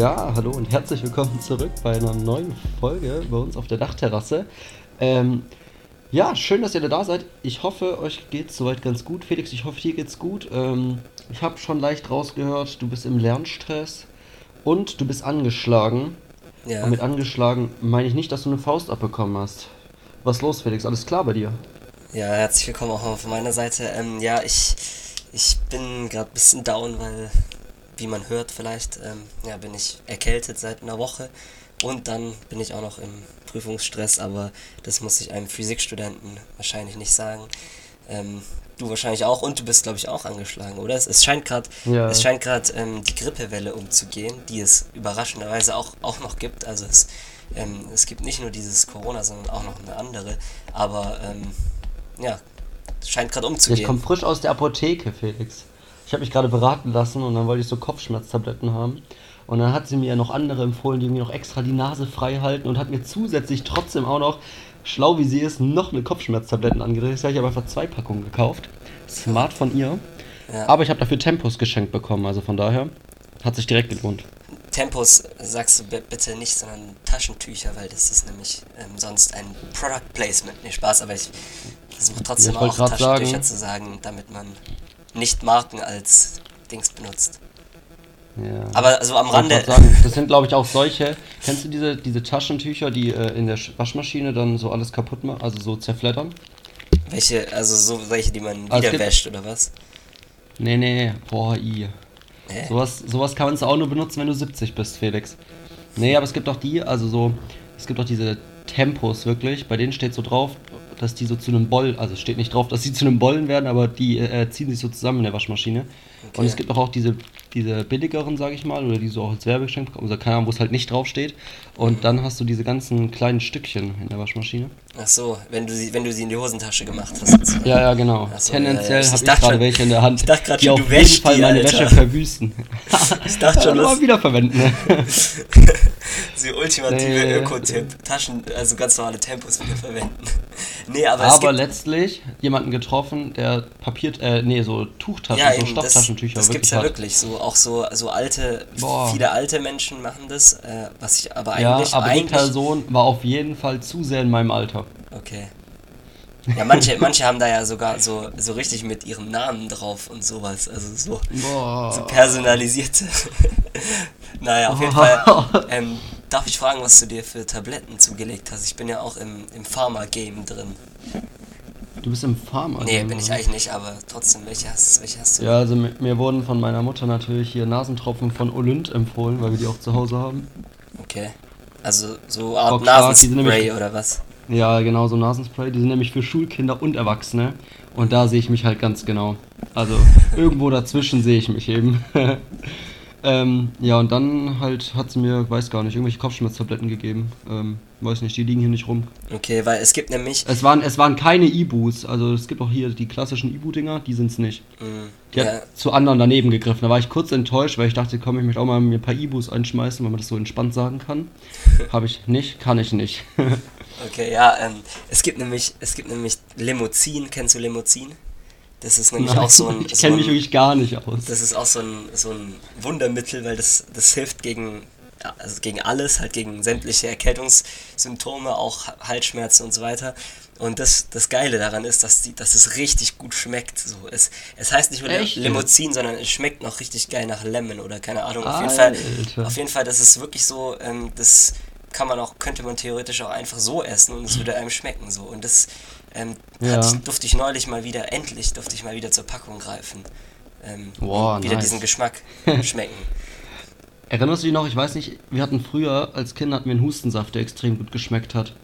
Ja, hallo und herzlich willkommen zurück bei einer neuen Folge bei uns auf der Dachterrasse. Ähm, ja, schön, dass ihr da seid. Ich hoffe, euch geht's soweit ganz gut. Felix, ich hoffe, dir geht's gut. Ähm, ich habe schon leicht rausgehört, du bist im Lernstress und du bist angeschlagen. Ja. Und mit angeschlagen meine ich nicht, dass du eine Faust abbekommen hast. Was ist los, Felix? Alles klar bei dir? Ja, herzlich willkommen auch von meiner Seite. Ähm, ja, ich, ich bin gerade ein bisschen down, weil, wie man hört vielleicht, ähm, ja, bin ich erkältet seit einer Woche und dann bin ich auch noch im Prüfungsstress, aber das muss ich einem Physikstudenten wahrscheinlich nicht sagen. Ähm, du wahrscheinlich auch und du bist, glaube ich, auch angeschlagen, oder? Es, es scheint gerade Ja. es scheint gerade ähm, die Grippewelle umzugehen, die es überraschenderweise auch, auch noch gibt. Also es, ähm, es gibt nicht nur dieses Corona, sondern auch noch eine andere. Aber ähm, ja, es scheint gerade Ja, ich umzugehen. komme frisch aus der Apotheke, Felix. Ich habe mich gerade beraten lassen und dann wollte ich so Kopfschmerztabletten haben. Und dann hat sie mir noch andere empfohlen, die mir noch extra die Nase frei halten und hat mir zusätzlich trotzdem auch noch, schlau wie sie ist, noch eine Kopfschmerztabletten angedreht. Ich habe einfach zwei Packungen gekauft. Smart von ihr. Ja. Aber ich habe dafür Tempos geschenkt bekommen, also von daher hat sich direkt gelohnt. Tempos sagst du bi- bitte nicht, sondern Taschentücher, weil das ist nämlich ähm, sonst ein Product Placement. Nee, Spaß, aber ich versuche trotzdem Ja, ich auch Taschentücher sagen- zu sagen, damit man nicht Marken als Dings benutzt. Ja. Aber also am Rande. sagen, das sind glaube ich auch solche. Kennst du diese, diese Taschentücher, die äh, in der Sch- Waschmaschine dann so alles kaputt machen, also so zerfleddern? Welche, also so welche, die man Ah, es wieder wäscht oder was? Nee, nee, boah, i. Hä? Sowas, sowas kann man auch nur benutzen, wenn du 70 bist, Felix. Nee, aber es gibt auch die, also so, es gibt auch diese Tempos wirklich, bei denen steht so drauf, dass die so zu einem Boll, also steht nicht drauf, dass sie zu einem Bollen werden, aber die äh, ziehen sich so zusammen in der Waschmaschine. Und es gibt auch, auch diese, diese billigeren, sage ich mal, oder die so auch als Werbegeschenk bekommen, oder keine Ahnung, wo es halt nicht drauf steht. Und dann hast du diese ganzen kleinen Stückchen in der Waschmaschine. Ach so, wenn du sie, wenn du sie in die Hosentasche gemacht hast. Ja, ja, genau. So, Tendenziell ja, ja. Ich habe ich gerade welche in der Hand, ich dachte grad die schon, auf jeden Fall die, meine Alter. Wäsche verwüsten. Ich dachte schon, ja, was- mal wiederverwenden. Ne? Die ultimative Nee. Öko-Tipp. Taschen, also ganz normale Tempos wieder verwenden. Nee, aber, Aber letztlich jemanden getroffen, der Papier, äh, nee, so Tuchtaschen, ja, so das, Stofftaschentücher das gibt's wirklich ja hat. wirklich. So, auch so, so alte, Boah. viele alte Menschen machen das, äh, was ich aber Ja, eigentlich, aber die eigentlich, Person war auf jeden Fall zu sehr in meinem Alter. okay. Ja, manche, manche haben da ja sogar so, so richtig mit ihrem Namen drauf und sowas, also so, so personalisierte. naja, auf jeden Fall. Ähm, darf ich fragen, was du dir für Tabletten zugelegt hast? Ich bin ja auch im, im Pharma-Game drin. Du bist im Pharma. Nee, bin ich eigentlich nicht, aber trotzdem, welche hast, welche hast du? Ja, also mir, mir wurden von meiner Mutter natürlich hier Nasentropfen von Olynt empfohlen, weil wir die auch zu Hause haben. Okay. Also so Art Bock stark, Nasenspray nämlich- oder was? Ja, genau, so Nasenspray. Die sind nämlich für Schulkinder und Erwachsene. Und da sehe ich mich halt ganz genau. Also irgendwo dazwischen sehe ich mich eben. ähm, ja, und dann halt hat sie mir, weiß gar nicht, irgendwelche Kopfschmerztabletten gegeben. Ähm, weiß nicht, die liegen hier nicht rum. Okay, weil es gibt nämlich. Es waren, es waren keine Ibus. Also es gibt auch hier die klassischen Ibu-Dinger, die sind es nicht. Mh, Die ja, hat zu anderen daneben gegriffen. Da war ich kurz enttäuscht, weil ich dachte, komm, ich möchte auch mal mir ein paar Ibus einschmeißen, weil man das so entspannt sagen kann. Habe ich nicht, kann ich nicht. okay, ja, ähm, es gibt nämlich, es gibt nämlich Limousin, kennst du Limousin? Das ist nämlich Nein, auch so ein. ich so kenne ein- mich wirklich gar nicht aus. Das ist auch so ein, so ein Wundermittel, weil das, das hilft gegen, also gegen alles, halt gegen sämtliche Erkältungssymptome, auch Ha- Halsschmerzen und so weiter. Und das, das Geile daran ist, dass, die, dass es richtig gut schmeckt. So, es, es heißt nicht nur Echt? Limousin, sondern es schmeckt noch richtig geil nach Lemon oder keine Ahnung. Auf jeden Fall, auf jeden Fall, das ist wirklich so, ähm, das kann man auch, könnte man theoretisch auch einfach so essen und es würde einem schmecken. So. Und das ähm, Ja. hat, durfte ich neulich mal wieder, endlich durfte ich mal wieder zur Packung greifen. Ähm, und wieder nice. diesen Geschmack schmecken. Erinnerst du dich noch, ich weiß nicht, wir hatten früher, als Kinder hatten wir einen Hustensaft, der extrem gut geschmeckt hat.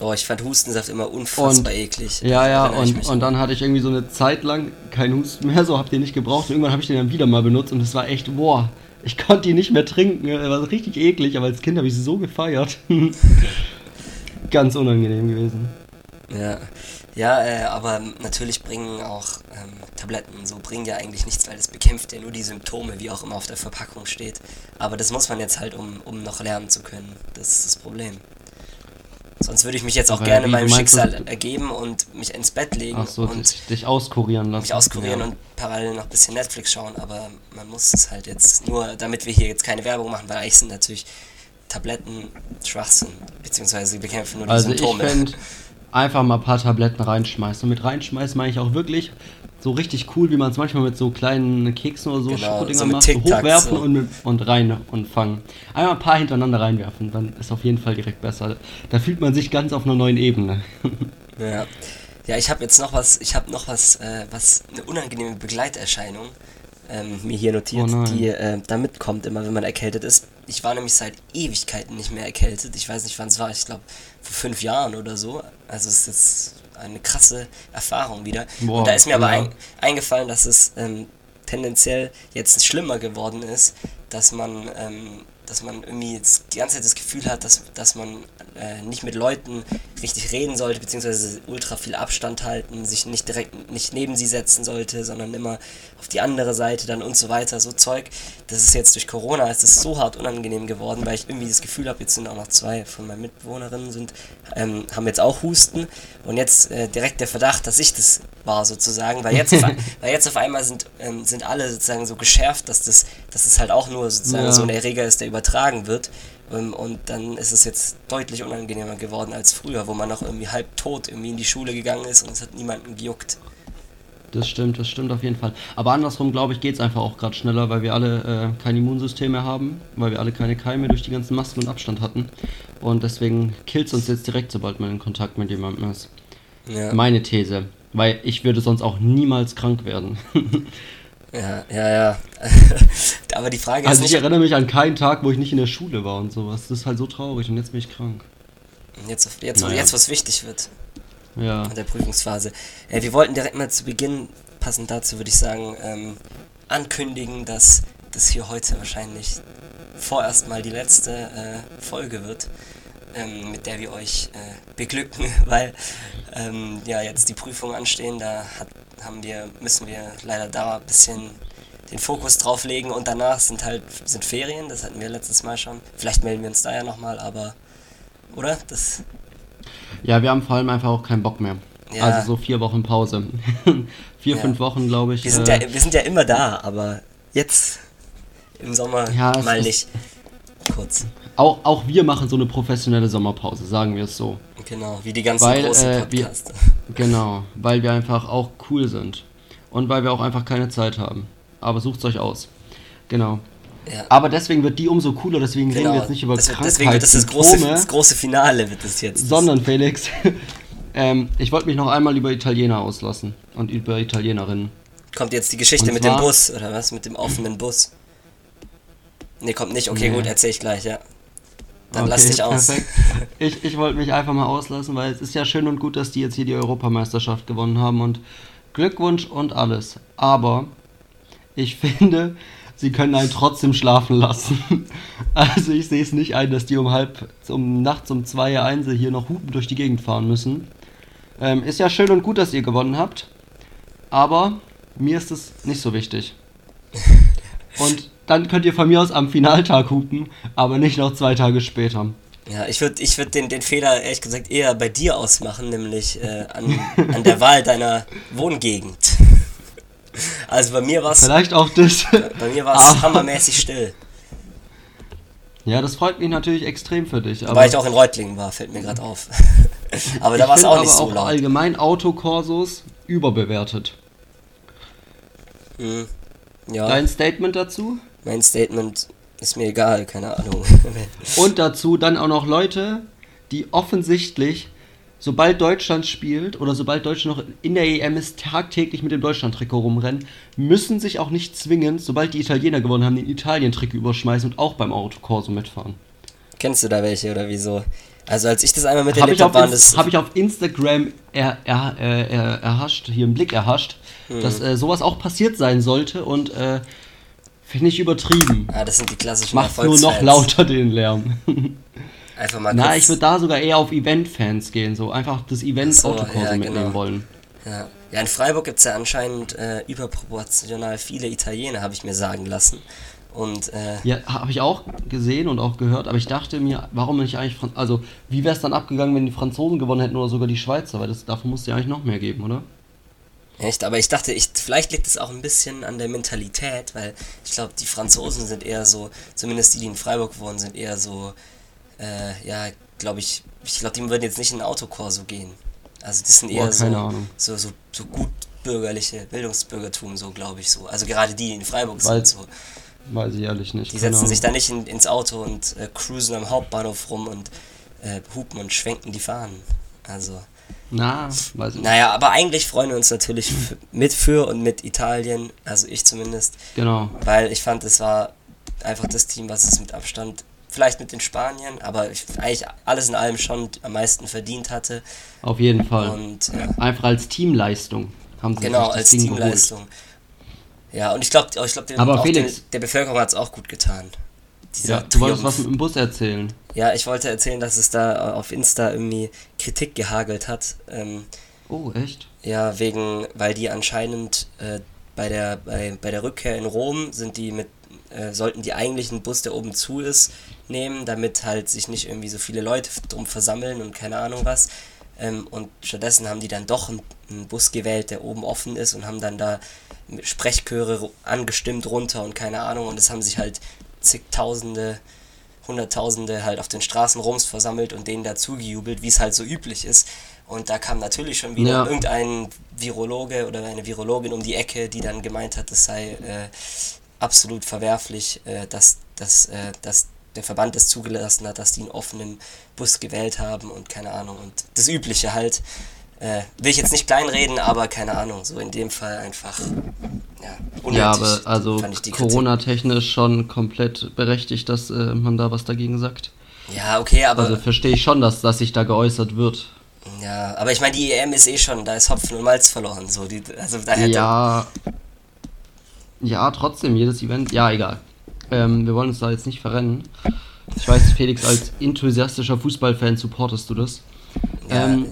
Oh, ich fand Hustensaft immer unfassbar Und- eklig. Ja, ja, und, und dann hatte ich irgendwie so eine Zeit lang keinen Husten mehr, so hab den nicht gebraucht. Und irgendwann habe ich den dann wieder mal benutzt und es war echt, boah, ich konnte die nicht mehr trinken. Er war richtig eklig, aber als Kind habe ich sie so gefeiert. Ganz unangenehm gewesen. Ja, ja äh, aber natürlich bringen auch ähm, Tabletten so bringen ja eigentlich nichts, weil das bekämpft ja nur die Symptome, wie auch immer auf der Verpackung steht. Aber das muss man jetzt halt, um, um noch lernen zu können. Das ist das Problem. Sonst würde ich mich jetzt auch Aber gerne meinem Schicksal ergeben und mich ins Bett legen so, und dich, dich auskurieren lassen. mich auskurieren ja. und parallel noch ein bisschen Netflix schauen, aber man muss es halt jetzt nur, damit wir hier jetzt keine Werbung machen, weil eigentlich sind natürlich Tabletten Schwachsinn, beziehungsweise sie bekämpfen nur die Also ich Symptome. einfach mal ein paar Tabletten reinschmeißen. Und mit reinschmeißen meine ich auch wirklich so richtig cool, wie man es manchmal mit so kleinen Keksen oder so Genau, Schokodingern so macht. So hochwerfen so. und, mit, und rein und fangen. Einmal ein paar hintereinander reinwerfen, dann ist auf jeden Fall direkt besser. Da fühlt man sich ganz auf einer neuen Ebene. Ja, ja ich habe jetzt noch was, ich habe noch was, äh, was eine unangenehme Begleiterscheinung ähm, mir hier notiert, Oh die äh, da mitkommt, immer wenn man erkältet ist. Ich war nämlich seit Ewigkeiten nicht mehr erkältet. Ich weiß nicht, wann es war. Ich glaube, vor fünf Jahren oder so. Also es ist jetzt eine krasse Erfahrung wieder. Boah, Und da ist mir aber ja. ein, eingefallen, dass es ähm, tendenziell jetzt schlimmer geworden ist, dass man, ähm, dass man irgendwie jetzt die ganze Zeit das Gefühl hat, dass, dass man äh, nicht mit Leuten richtig reden sollte, beziehungsweise ultra viel Abstand halten, sich nicht direkt nicht neben sie setzen sollte, sondern immer auf die andere Seite dann und so weiter, so Zeug. Das ist jetzt durch Corona, ist so hart unangenehm geworden, weil ich irgendwie das Gefühl habe, jetzt sind auch noch zwei von meinen Mitbewohnerinnen sind, ähm, haben jetzt auch Husten und jetzt äh, direkt der Verdacht, dass ich das war sozusagen, weil jetzt auf, weil jetzt auf einmal sind, ähm, sind alle sozusagen so geschärft, dass das, dass es halt auch nur sozusagen Ja. so ein Erreger ist, der übertragen wird. Ähm, und dann ist es jetzt deutlich unangenehmer geworden als früher, wo man noch irgendwie halb tot irgendwie in die Schule gegangen ist und es hat niemanden gejuckt. Das stimmt, das stimmt auf jeden Fall. Aber andersrum, glaube ich, geht es einfach auch gerade schneller, weil wir alle äh, kein Immunsystem mehr haben, weil wir alle keine Keime durch die ganzen Masken und Abstand hatten. Und deswegen killt es uns jetzt direkt, sobald man in Kontakt mit jemandem ist. Ja, Meine These. Weil ich würde sonst auch niemals krank werden. ja, ja. ja. Aber die Frage also ist ich nicht, erinnere mich an keinen Tag, wo ich nicht in der Schule war und sowas. Das ist halt so traurig und jetzt bin ich krank. jetzt, jetzt, Naja. jetzt was wichtig wird. Ja. der Prüfungsphase. Äh, wir wollten direkt mal zu Beginn, passend dazu würde ich sagen, ähm, ankündigen, dass das hier heute wahrscheinlich vorerst mal die letzte äh, Folge wird, ähm, mit der wir euch äh, beglücken, weil ähm, ja jetzt die Prüfungen anstehen, da hat, haben wir, müssen wir leider da ein bisschen den Fokus drauf legen und danach sind halt sind Ferien, das hatten wir letztes Mal schon. Vielleicht melden wir uns da ja nochmal, aber oder? Das Ja, wir haben vor allem einfach auch keinen Bock mehr. Ja. Also so vier Wochen Pause. vier, Ja. fünf Wochen, glaube ich. Wir sind, äh, ja, wir sind ja immer da, aber jetzt im Sommer Ja, mal nicht. Kurz. auch, auch wir machen so eine professionelle Sommerpause, sagen wir es so. Genau, wie die ganzen Weil, großen äh, wir- Podcasts. Genau, weil wir einfach auch cool sind. Und weil wir auch einfach keine Zeit haben. Aber sucht's euch aus. Genau. Ja, Aber deswegen wird die umso cooler, deswegen reden wir genau. jetzt nicht über Das wird, Krankheit, deswegen wird das das große, das große Finale wird es jetzt. sondern Felix, ähm, ich wollte mich noch einmal über Italiener auslassen und über Italienerinnen. kommt jetzt die Geschichte Und mit dem Bus, oder was? Mit dem offenen Bus. Nee, kommt nicht. Okay, Nee. gut, erzähl ich gleich, ja. Dann Okay, lass dich aus. perfekt. Ich, ich wollte mich einfach mal auslassen, weil es ist ja schön und gut, dass die jetzt hier die Europameisterschaft gewonnen haben und Glückwunsch und alles. Aber ich finde, sie können einen trotzdem schlafen lassen. Also ich sehe es nicht ein, dass die um halb, um nachts um zwei, eins hier noch hupen durch die Gegend fahren müssen. Ähm, ist ja schön und gut, dass ihr gewonnen habt, aber mir ist es nicht so wichtig. Und dann könnt ihr von mir aus am Finaltag hupen, aber nicht noch zwei Tage später. Ja, ich würde ich würd den, den Fehler ehrlich gesagt eher bei dir ausmachen, nämlich äh, an, an der Wahl deiner Wohngegend. Also bei mir war es Vielleicht auch das. bei mir war's Aber- hammermäßig still. Ja, das freut mich natürlich extrem für dich. Aber Wobei ich auch in Reutlingen war, fällt mir gerade auf. aber da war es auch nicht so laut. allgemein Autokorsos überbewertet. Hm. Ja, Dein Statement dazu? mein Statement ist mir egal, keine Ahnung. Und dazu dann auch noch Leute, die offensichtlich, sobald Deutschland spielt oder sobald Deutschland noch in der EM ist, tagtäglich mit dem Deutschland-Trikot rumrennen, müssen sich auch nicht zwingend, sobald die Italiener gewonnen haben, den Italien-Trikot überschmeißen und auch beim Autokorso mitfahren. Kennst du da welche oder wieso? Also als ich das einmal Habe auf habe, hab ich auf Instagram er, er, er, er, erhascht, hier im Blick erhascht, dass Hm. äh, sowas auch passiert sein sollte und äh, finde ich übertrieben. Ah, das sind die klassischen Macht nur noch lauter den Lärm. Einfach mal Na, ich würde da sogar eher auf Event-Fans gehen, so einfach das Event Ach so, Autokurse ja, mitnehmen genau. wollen. Ja. ja, in Freiburg gibt es ja anscheinend äh, überproportional viele Italiener, habe ich mir sagen lassen. Und äh, Ja, habe ich auch gesehen und auch gehört, aber ich dachte mir, warum nicht eigentlich, Fran also wie wäre es dann abgegangen, wenn die Franzosen gewonnen hätten oder sogar die Schweizer, weil das, davon musste ja eigentlich noch mehr geben, oder? echt, aber ich dachte, ich, vielleicht liegt es auch ein bisschen an der Mentalität, weil ich glaube, die Franzosen sind eher so, zumindest die, die in Freiburg wohnen, sind eher so, äh, ja, glaube ich, ich glaube, die würden jetzt nicht in ein Autokorso gehen. Also das sind eher Boah, so, so, so, so gut bürgerliche Bildungsbürgertum, so glaube ich so. Also gerade die, die in Freiburg Weil- sind, so. Weiß ich ehrlich nicht. Die setzen sich Ahnung. da nicht in, ins Auto und äh, cruisen am Hauptbahnhof rum und äh, hupen und schwenken die Fahnen. Also, Na, weiß ich nicht. naja, aber eigentlich freuen wir uns natürlich mit für und mit Italien, also ich zumindest, Genau. weil ich fand, es war einfach das Team, was es mit Abstand, vielleicht mit den Spaniern, aber ich, eigentlich alles in allem schon am meisten verdient hatte. Auf jeden Fall. Und ja, Einfach als Teamleistung haben sie genau, als Ding Teamleistung. Ja, und ich glaube, ich glaub, Aber auch Felix- den, der Bevölkerung hat es auch gut getan. Ja, du wolltest was mit dem Bus erzählen. Ja, ich wollte erzählen, dass es da auf Insta irgendwie Kritik gehagelt hat. Ähm, Oh, echt? ja, wegen, weil die anscheinend äh, bei, der, bei, bei der Rückkehr in Rom sind die mit, äh, sollten die eigentlich einen Bus, der oben zu ist, nehmen, damit halt sich nicht irgendwie so viele Leute drum versammeln und keine Ahnung was. Ähm, und stattdessen haben die dann doch einen, einen Bus gewählt, der oben offen ist und haben dann da Sprechchöre angestimmt runter und keine Ahnung. Und es haben sich halt zigtausende, hunderttausende halt auf den Straßen Roms versammelt und denen dazugejubelt, wie es halt so üblich ist. Und da kam natürlich schon wieder Ja. irgendein Virologe oder eine Virologin um die Ecke, die dann gemeint hat, es sei äh, absolut verwerflich, äh, dass, dass, äh, dass der Verband es zugelassen hat, dass die einen offenen Bus gewählt haben und keine Ahnung. Und das Übliche halt. Äh, will ich jetzt nicht kleinreden, aber keine Ahnung, so in dem Fall einfach. Ja, unnötig, Ja, aber also. Corona-technisch schon komplett berechtigt, dass äh, man da was dagegen sagt. Ja, okay, aber. Also verstehe ich schon, dass, dass sich da geäußert wird. ja, aber ich meine, die EM ist eh schon, da ist Hopfen und Malz verloren. So, die, also da hätte. Ja. Ja, trotzdem, jedes Event. Ja, egal. Ähm, wir wollen uns da jetzt nicht verrennen. Ich weiß, Felix, als enthusiastischer Fußballfan supportest du das. ja, ähm,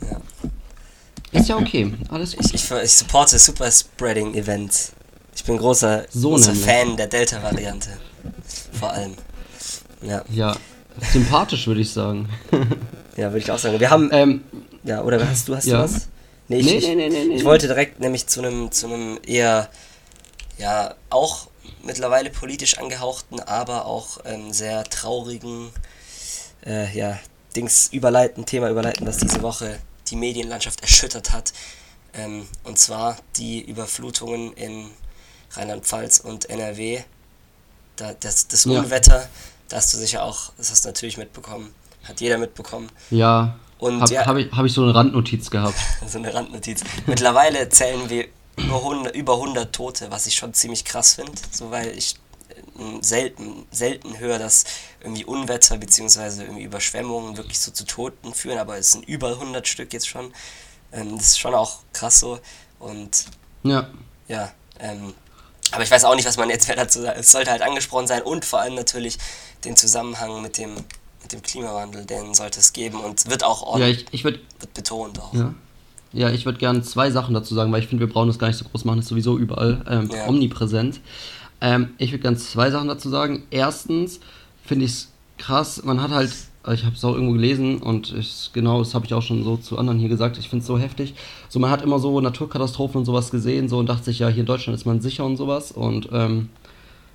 ja. Ist ja okay. Alles gut. Ich, ich, ich supporte Super Spreading Events. Ich bin großer, So großer. Fan der Delta-Variante. Vor allem. Ja, Ja, sympathisch würde ich sagen. ja, würde ich auch sagen. Wir haben. ähm, Ja, oder hast du hast Ja. du was? Nee, ich, Nee, ich, nee, nee, nee, nee. ich wollte direkt nämlich zu einem zu einem eher ja auch mittlerweile politisch angehauchten, aber auch ähm, sehr traurigen äh, ja Dings überleiten, Thema überleiten, das diese Woche die Medienlandschaft erschüttert hat. Ähm, und zwar die Überflutungen in Rheinland-Pfalz und NRW. Da, das, das Ja. Unwetter, da hast du sicher auch, das hast du natürlich mitbekommen, hat jeder mitbekommen. ja, Und habe ja, hab ich, hab ich so eine Randnotiz gehabt. so eine Randnotiz. Mittlerweile zählen wir über 100, über 100 Tote, was ich schon ziemlich krass finde, so weil ich äh, selten, selten höre, dass irgendwie Unwetter bzw. irgendwie Überschwemmungen wirklich so zu Toten führen, aber es sind über 100 Stück jetzt schon. Ähm, das ist schon auch krass so und Ja, ja, ähm, aber ich weiß auch nicht, was man jetzt mehr dazu sagt. Es sollte halt angesprochen sein und vor allem natürlich den Zusammenhang mit dem, mit dem Klimawandel, den sollte es geben und wird auch ja ordentlich ich, ich würde wird betont auch. ja. Ja, ich würde gerne zwei Sachen dazu sagen, weil ich finde, wir brauchen das gar nicht so groß machen, das ist sowieso überall ähm, Ja. omnipräsent. Ähm, ich würde gerne zwei Sachen dazu sagen. Erstens finde ich es krass, man hat halt, ich habe es auch irgendwo gelesen und ich, genau, das habe ich auch schon so zu anderen hier gesagt, ich finde es so heftig. So, man hat immer so Naturkatastrophen und sowas gesehen so und dachte sich, ja, hier in Deutschland ist man sicher und sowas und ähm,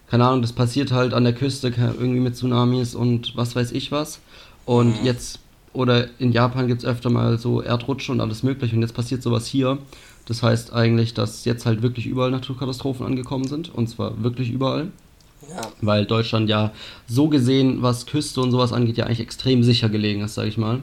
keine Ahnung, das passiert halt an der Küste irgendwie mit Tsunamis und was weiß ich was. Und jetzt, oder in Japan gibt es öfter mal so Erdrutsche und alles mögliche und jetzt passiert sowas hier. Das heißt eigentlich, dass jetzt halt wirklich überall Naturkatastrophen angekommen sind und zwar wirklich überall. Ja. Weil Deutschland ja so gesehen, was Küste und sowas angeht, ja eigentlich extrem sicher gelegen ist, sag ich mal.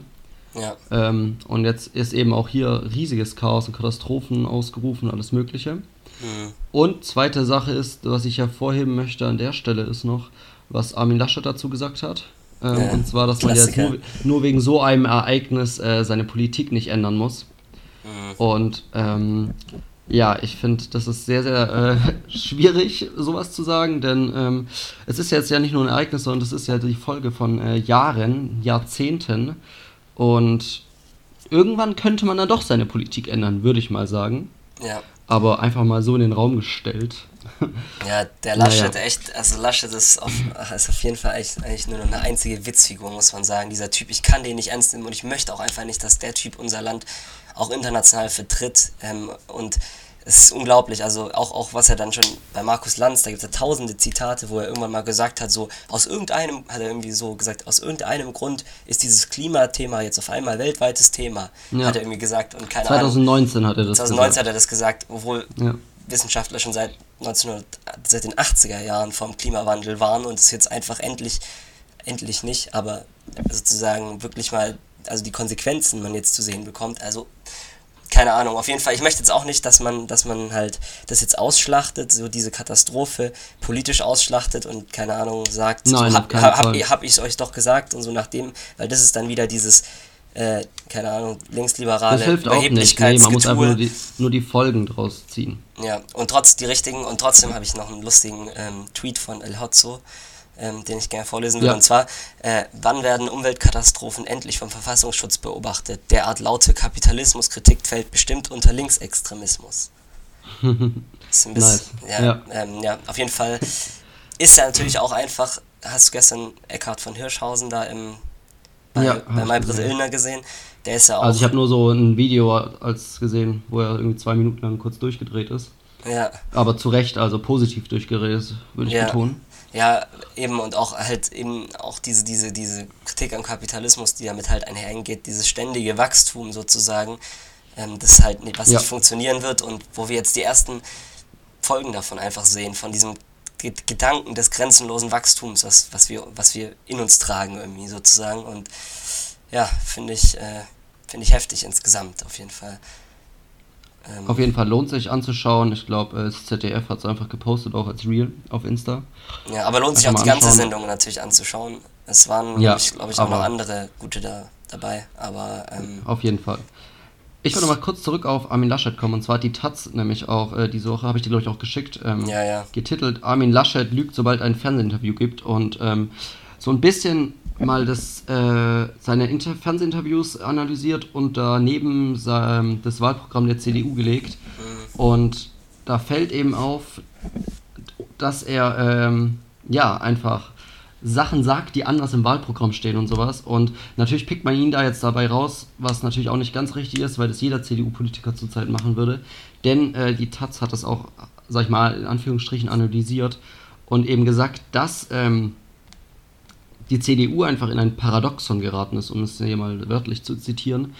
Ja, Ähm, und jetzt ist eben auch hier riesiges Chaos und Katastrophen ausgerufen, alles Mögliche. mhm. Und zweite Sache ist, was ich hervorheben möchte an der Stelle, ist noch, was Armin Laschet dazu gesagt hat. Ähm, Ja, und zwar, dass man jetzt Klassiker. nur, nur wegen so einem Ereignis äh, seine Politik nicht ändern muss. Mhm. Und ähm, ja, ich finde, das ist sehr, sehr äh, schwierig, sowas zu sagen, denn ähm, es ist jetzt ja nicht nur ein Ereignis, sondern es ist ja die Folge von äh, Jahren, Jahrzehnten. Und irgendwann könnte man dann doch seine Politik ändern, würde ich mal sagen. ja, aber einfach mal so in den Raum gestellt. Ja, der Laschet, naja. echt, also Laschet ist auf, ist auf jeden Fall echt, eigentlich nur noch eine einzige Witzfigur, muss man sagen. Dieser Typ, ich kann den nicht ernst nehmen und ich möchte auch einfach nicht, dass der Typ unser Land auch international vertritt. Ähm, und es ist unglaublich, also auch, auch was er dann schon bei Markus Lanz, da gibt es ja tausende Zitate, wo er irgendwann mal gesagt hat, so aus irgendeinem, hat er irgendwie so gesagt, aus irgendeinem Grund ist dieses Klimathema jetzt auf einmal weltweites Thema, ja. hat er irgendwie gesagt. Und keine 2019 Ahnung, hat er das 2019 gesagt. hat er das gesagt, obwohl ja. Wissenschaftler schon seit 1900, seit den 80er Jahren vom Klimawandel waren und es jetzt einfach endlich, endlich nicht, aber sozusagen wirklich mal, also die Konsequenzen man jetzt zu sehen bekommt. Also keine Ahnung, auf jeden Fall, ich möchte jetzt auch nicht, dass man, dass man halt das jetzt ausschlachtet, so diese Katastrophe politisch ausschlachtet und keine Ahnung sagt, Nein, so, hab, hab, hab, hab ich es euch doch gesagt und so nachdem, weil das ist dann wieder dieses, äh, keine Ahnung, linksliberale das hilft auch nicht. Nee, man muss einfach nur die, nur die Folgen draus ziehen. Ja, und trotz die richtigen, und trotzdem habe ich noch einen lustigen ähm, Tweet von El Hotzo, ähm, den ich gerne vorlesen will. Ja. Und zwar, äh, wann werden Umweltkatastrophen endlich vom Verfassungsschutz beobachtet? Derart laute Kapitalismuskritik fällt bestimmt unter Linksextremismus. ist ein bisschen, nice. ja, ja. Ähm, ja, auf jeden Fall ist ja natürlich auch einfach, hast du gestern Eckhard von Hirschhausen da im, bei, ja, bei Maybrit Illner gesehen? Der ist ja auch. Also ich habe nur so ein Video als gesehen, wo er irgendwie zwei Minuten lang kurz durchgedreht ist. Ja. Aber zu Recht, also positiv durchgedreht ist, würde ich ja. betonen. Ja, eben und auch halt eben auch diese, diese, diese Kritik am Kapitalismus, die damit halt einhergeht, dieses ständige Wachstum sozusagen, ähm, das halt nicht, was ja. nicht funktionieren wird und wo wir jetzt die ersten Folgen davon einfach sehen, von diesem Gedanken des grenzenlosen Wachstums, was, was, wir, was wir in uns tragen irgendwie sozusagen und ja, finde ich, äh, finde ich heftig insgesamt auf jeden Fall. Ähm, auf jeden Fall lohnt sich anzuschauen. Ich glaube, das ZDF hat es einfach gepostet, auch als Real auf Insta. Ja, aber lohnt sich auch die ganze Sendung natürlich anzuschauen. Es waren, ja, glaube ich, auch noch andere gute da, dabei, aber... Ähm, auf jeden Fall. Ich wollte mal kurz zurück auf Armin Laschet kommen. Und zwar hat die Taz nämlich auch äh, diese Woche, habe ich dir, glaube ich, auch geschickt, ähm, ja, ja. getitelt Armin Laschet lügt, sobald ein Fernsehinterview gibt. Und ähm, so ein bisschen mal das, äh, seine Inter Fernsehinterviews analysiert und daneben sein, das Wahlprogramm der CDU gelegt. Und da fällt eben auf, dass er ähm, ja einfach Sachen sagt, die anders im Wahlprogramm stehen und sowas. Und natürlich pickt man ihn da jetzt dabei raus, was natürlich auch nicht ganz richtig ist, weil das jeder CDU-Politiker zurzeit machen würde. Denn äh, die Taz hat das auch, sag ich mal, in Anführungsstrichen analysiert und eben gesagt, dass ähm, die CDU einfach in ein Paradoxon geraten ist, um es hier mal wörtlich zu zitieren.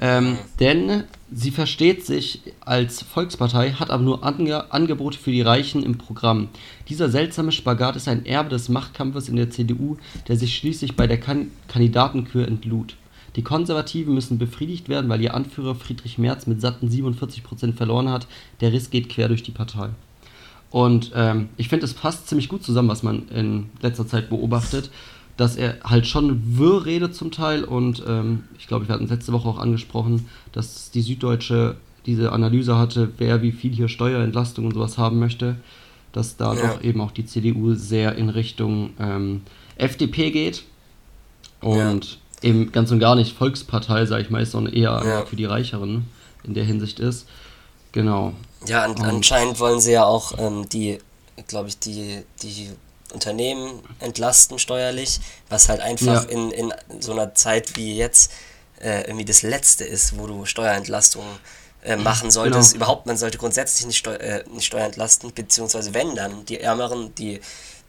Ähm, denn sie versteht sich als Volkspartei, hat aber nur Ange Angebote für die Reichen im Programm. Dieser seltsame Spagat ist ein Erbe des Machtkampfes in der CDU, der sich schließlich bei der kan Kandidatenkür entlud. Die Konservativen müssen befriedigt werden, weil ihr Anführer Friedrich Merz mit satten 47% verloren hat. Der Riss geht quer durch die Partei. Und ähm, ich finde, es passt ziemlich gut zusammen, was man in letzter Zeit beobachtet dass er halt schon wirr redet zum Teil und ähm, ich glaube, wir hatten es letzte Woche auch angesprochen, dass die Süddeutsche diese Analyse hatte, wer wie viel hier Steuerentlastung und sowas haben möchte, dass da ja. doch eben auch die CDU sehr in Richtung ähm, FDP geht und ja. eben ganz und gar nicht Volkspartei, sage ich mal, sondern eher ja. für die Reicheren in der Hinsicht ist. Genau. Ja, an, anscheinend wollen sie ja auch ähm, die, glaube ich, die, die Unternehmen entlasten steuerlich, was halt einfach ja. in, in so einer Zeit wie jetzt äh, irgendwie das Letzte ist, wo du Steuerentlastung äh, machen solltest. Genau. Überhaupt, man sollte grundsätzlich nicht, Steu äh, nicht Steuer entlasten, beziehungsweise wenn dann, die Ärmeren, die,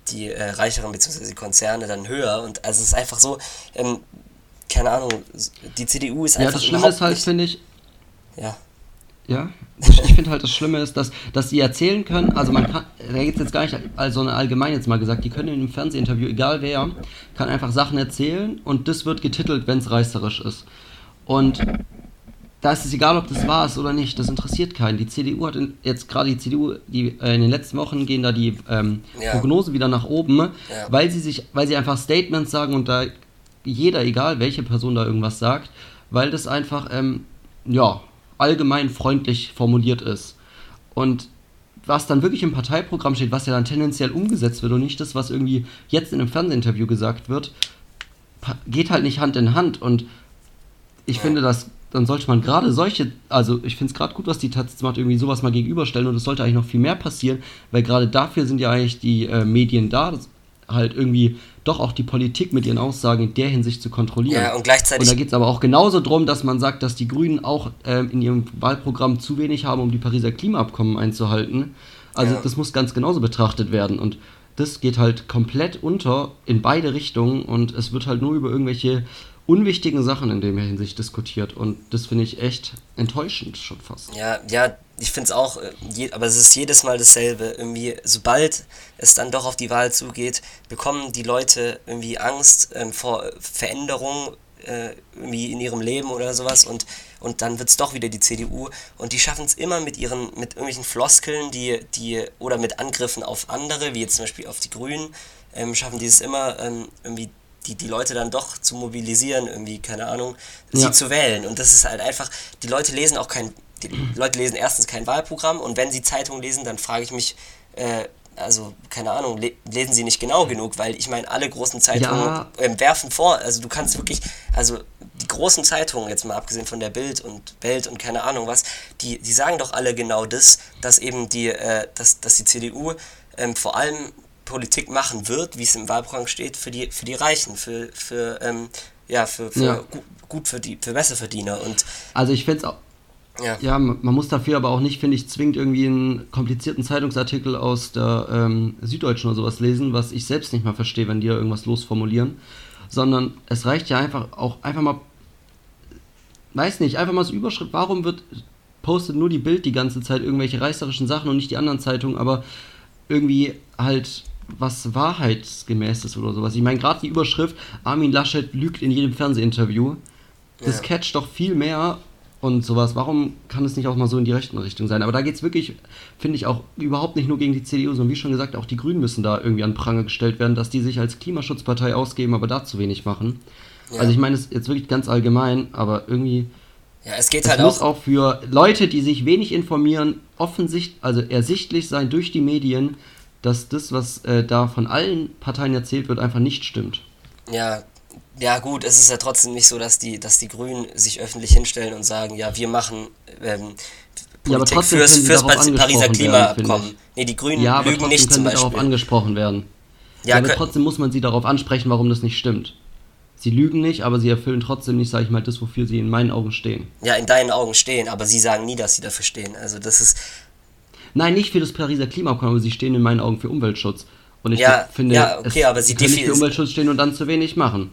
die äh, Reicheren, beziehungsweise die Konzerne dann höher. Und also es ist einfach so, ähm, keine Ahnung, die CDU ist einfach. Ja, das Schlimme ist halt, finde ich. Ja. Ja, ich finde halt das Schlimme ist, dass, dass sie erzählen können, also man kann, da geht es jetzt gar nicht, also allgemein jetzt mal gesagt, die können in einem Fernsehinterview, egal wer, kann einfach Sachen erzählen und das wird getitelt, wenn es reißerisch ist. Und da ist es egal, ob das wahr ist oder nicht, das interessiert keinen. Die CDU hat in, jetzt gerade die CDU, die äh, in den letzten Wochen gehen da die ähm, ja. Prognose wieder nach oben, ja. weil sie sich, weil sie einfach Statements sagen und da jeder, egal welche Person da irgendwas sagt, weil das einfach, ähm, ja, allgemein freundlich formuliert ist. Und was dann wirklich im Parteiprogramm steht, was ja dann tendenziell umgesetzt wird und nicht das, was irgendwie jetzt in einem Fernsehinterview gesagt wird, geht halt nicht Hand in Hand. Und ich finde, dass, dann sollte man gerade solche, also ich finde es gerade gut, was die Taz macht, irgendwie sowas mal gegenüberstellen und es sollte eigentlich noch viel mehr passieren, weil gerade dafür sind ja eigentlich die äh, Medien da, halt irgendwie doch auch die Politik mit ihren Aussagen in der Hinsicht zu kontrollieren. Ja, und gleichzeitig. Und da geht es aber auch genauso darum, dass man sagt, dass die Grünen auch ähm, in ihrem Wahlprogramm zu wenig haben, um die Pariser Klimaabkommen einzuhalten. Also ja. das muss ganz genauso betrachtet werden. Und das geht halt komplett unter in beide Richtungen und es wird halt nur über irgendwelche unwichtigen Sachen in dem Hinsicht diskutiert und das finde ich echt enttäuschend schon fast. Ja, ja, ich finde es auch, äh, aber es ist jedes Mal dasselbe. Irgendwie, sobald es dann doch auf die Wahl zugeht, bekommen die Leute irgendwie Angst ähm, vor Veränderungen äh, irgendwie in ihrem Leben oder sowas und, und dann wird es doch wieder die CDU und die schaffen es immer mit ihren, mit irgendwelchen Floskeln, die, die, oder mit Angriffen auf andere, wie jetzt zum Beispiel auf die Grünen, ähm, schaffen die es immer ähm, irgendwie die, die Leute dann doch zu mobilisieren, irgendwie, keine Ahnung, sie ja. zu wählen. Und das ist halt einfach, die Leute lesen auch kein, die Leute lesen erstens kein Wahlprogramm und wenn sie Zeitungen lesen, dann frage ich mich, äh, also keine Ahnung, le lesen sie nicht genau genug, weil ich meine, alle großen Zeitungen ja. äh, werfen vor, also du kannst wirklich, also die großen Zeitungen, jetzt mal abgesehen von der Bild und Welt und keine Ahnung was, die, die sagen doch alle genau das, dass eben die, äh, dass, dass die CDU ähm, vor allem Politik machen wird, wie es im Wahlprogramm steht, für die, für die Reichen, für, für, ähm, ja, für, für ja. Gut, gut für die, für Besserverdiener. Und also ich finde es auch. Ja. ja, man muss dafür aber auch nicht, finde ich, zwingend irgendwie einen komplizierten Zeitungsartikel aus der ähm, Süddeutschen oder sowas lesen, was ich selbst nicht mal verstehe, wenn die da irgendwas losformulieren. Sondern es reicht ja einfach auch einfach mal, weiß nicht, einfach mal so Überschritt, warum wird postet nur die Bild die ganze Zeit irgendwelche reißerischen Sachen und nicht die anderen Zeitungen, aber irgendwie halt was wahrheitsgemäß ist oder sowas. Ich meine, gerade die Überschrift, Armin Laschet lügt in jedem Fernsehinterview, das ja. catcht doch viel mehr und sowas. Warum kann es nicht auch mal so in die rechte Richtung sein? Aber da geht es wirklich, finde ich, auch überhaupt nicht nur gegen die CDU, sondern wie schon gesagt, auch die Grünen müssen da irgendwie an Pranger gestellt werden, dass die sich als Klimaschutzpartei ausgeben, aber da zu wenig machen. Ja. Also ich meine es jetzt wirklich ganz allgemein, aber irgendwie... Ja, es geht halt muss auch, auch für Leute, die sich wenig informieren, offensichtlich, also ersichtlich sein durch die Medien, dass das, was äh, da von allen Parteien erzählt wird, einfach nicht stimmt. Ja, ja gut, es ist ja trotzdem nicht so, dass die, dass die Grünen sich öffentlich hinstellen und sagen, ja, wir machen ähm, Politik ja, fürs, fürs Pariser Klimaabkommen. Nee, die Grünen ja, aber lügen nicht zum Beispiel. darauf angesprochen werden. Ja, ja aber trotzdem muss man sie darauf ansprechen, warum das nicht stimmt. Sie lügen nicht, aber sie erfüllen trotzdem nicht, sage ich mal, das, wofür sie in meinen Augen stehen. Ja, in deinen Augen stehen, aber sie sagen nie, dass sie dafür stehen. Also das ist, Nein, nicht für das Pariser Klimaabkommen, aber sie stehen in meinen Augen für Umweltschutz. Und ich ja, finde, ja, okay, es, aber sie können nicht für Umweltschutz stehen und dann zu wenig machen.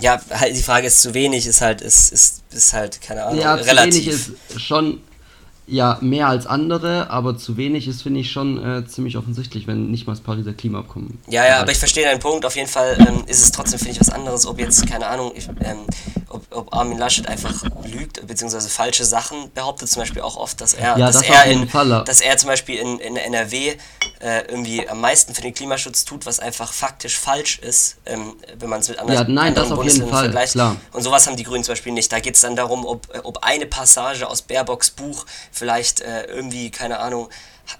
Ja, halt die Frage ist, zu wenig ist halt, ist, ist, ist halt, keine Ahnung, ja, relativ. Zu wenig ist schon, ja, mehr als andere, aber zu wenig ist, finde ich, schon äh, ziemlich offensichtlich, wenn nicht mal das Pariser Klimaabkommen. Ja, ja, aber ich verstehe deinen Punkt. Auf jeden Fall ähm, ist es trotzdem, finde ich, was anderes, ob jetzt, keine Ahnung, ich, ähm, ob, ob Armin Laschet einfach lügt, beziehungsweise falsche Sachen behauptet, zum Beispiel auch oft, dass er, ja, dass das er in, dass er zum Beispiel in, in NRW äh, irgendwie am meisten für den Klimaschutz tut, was einfach faktisch falsch ist, ähm, wenn man es mit anderen, ja, nein, anderen das Bundesländern Fall, vergleicht. Klar. Und sowas haben die Grünen zum Beispiel nicht. Da geht es dann darum, ob, ob eine Passage aus Baerbocks Buch vielleicht äh, irgendwie, keine Ahnung,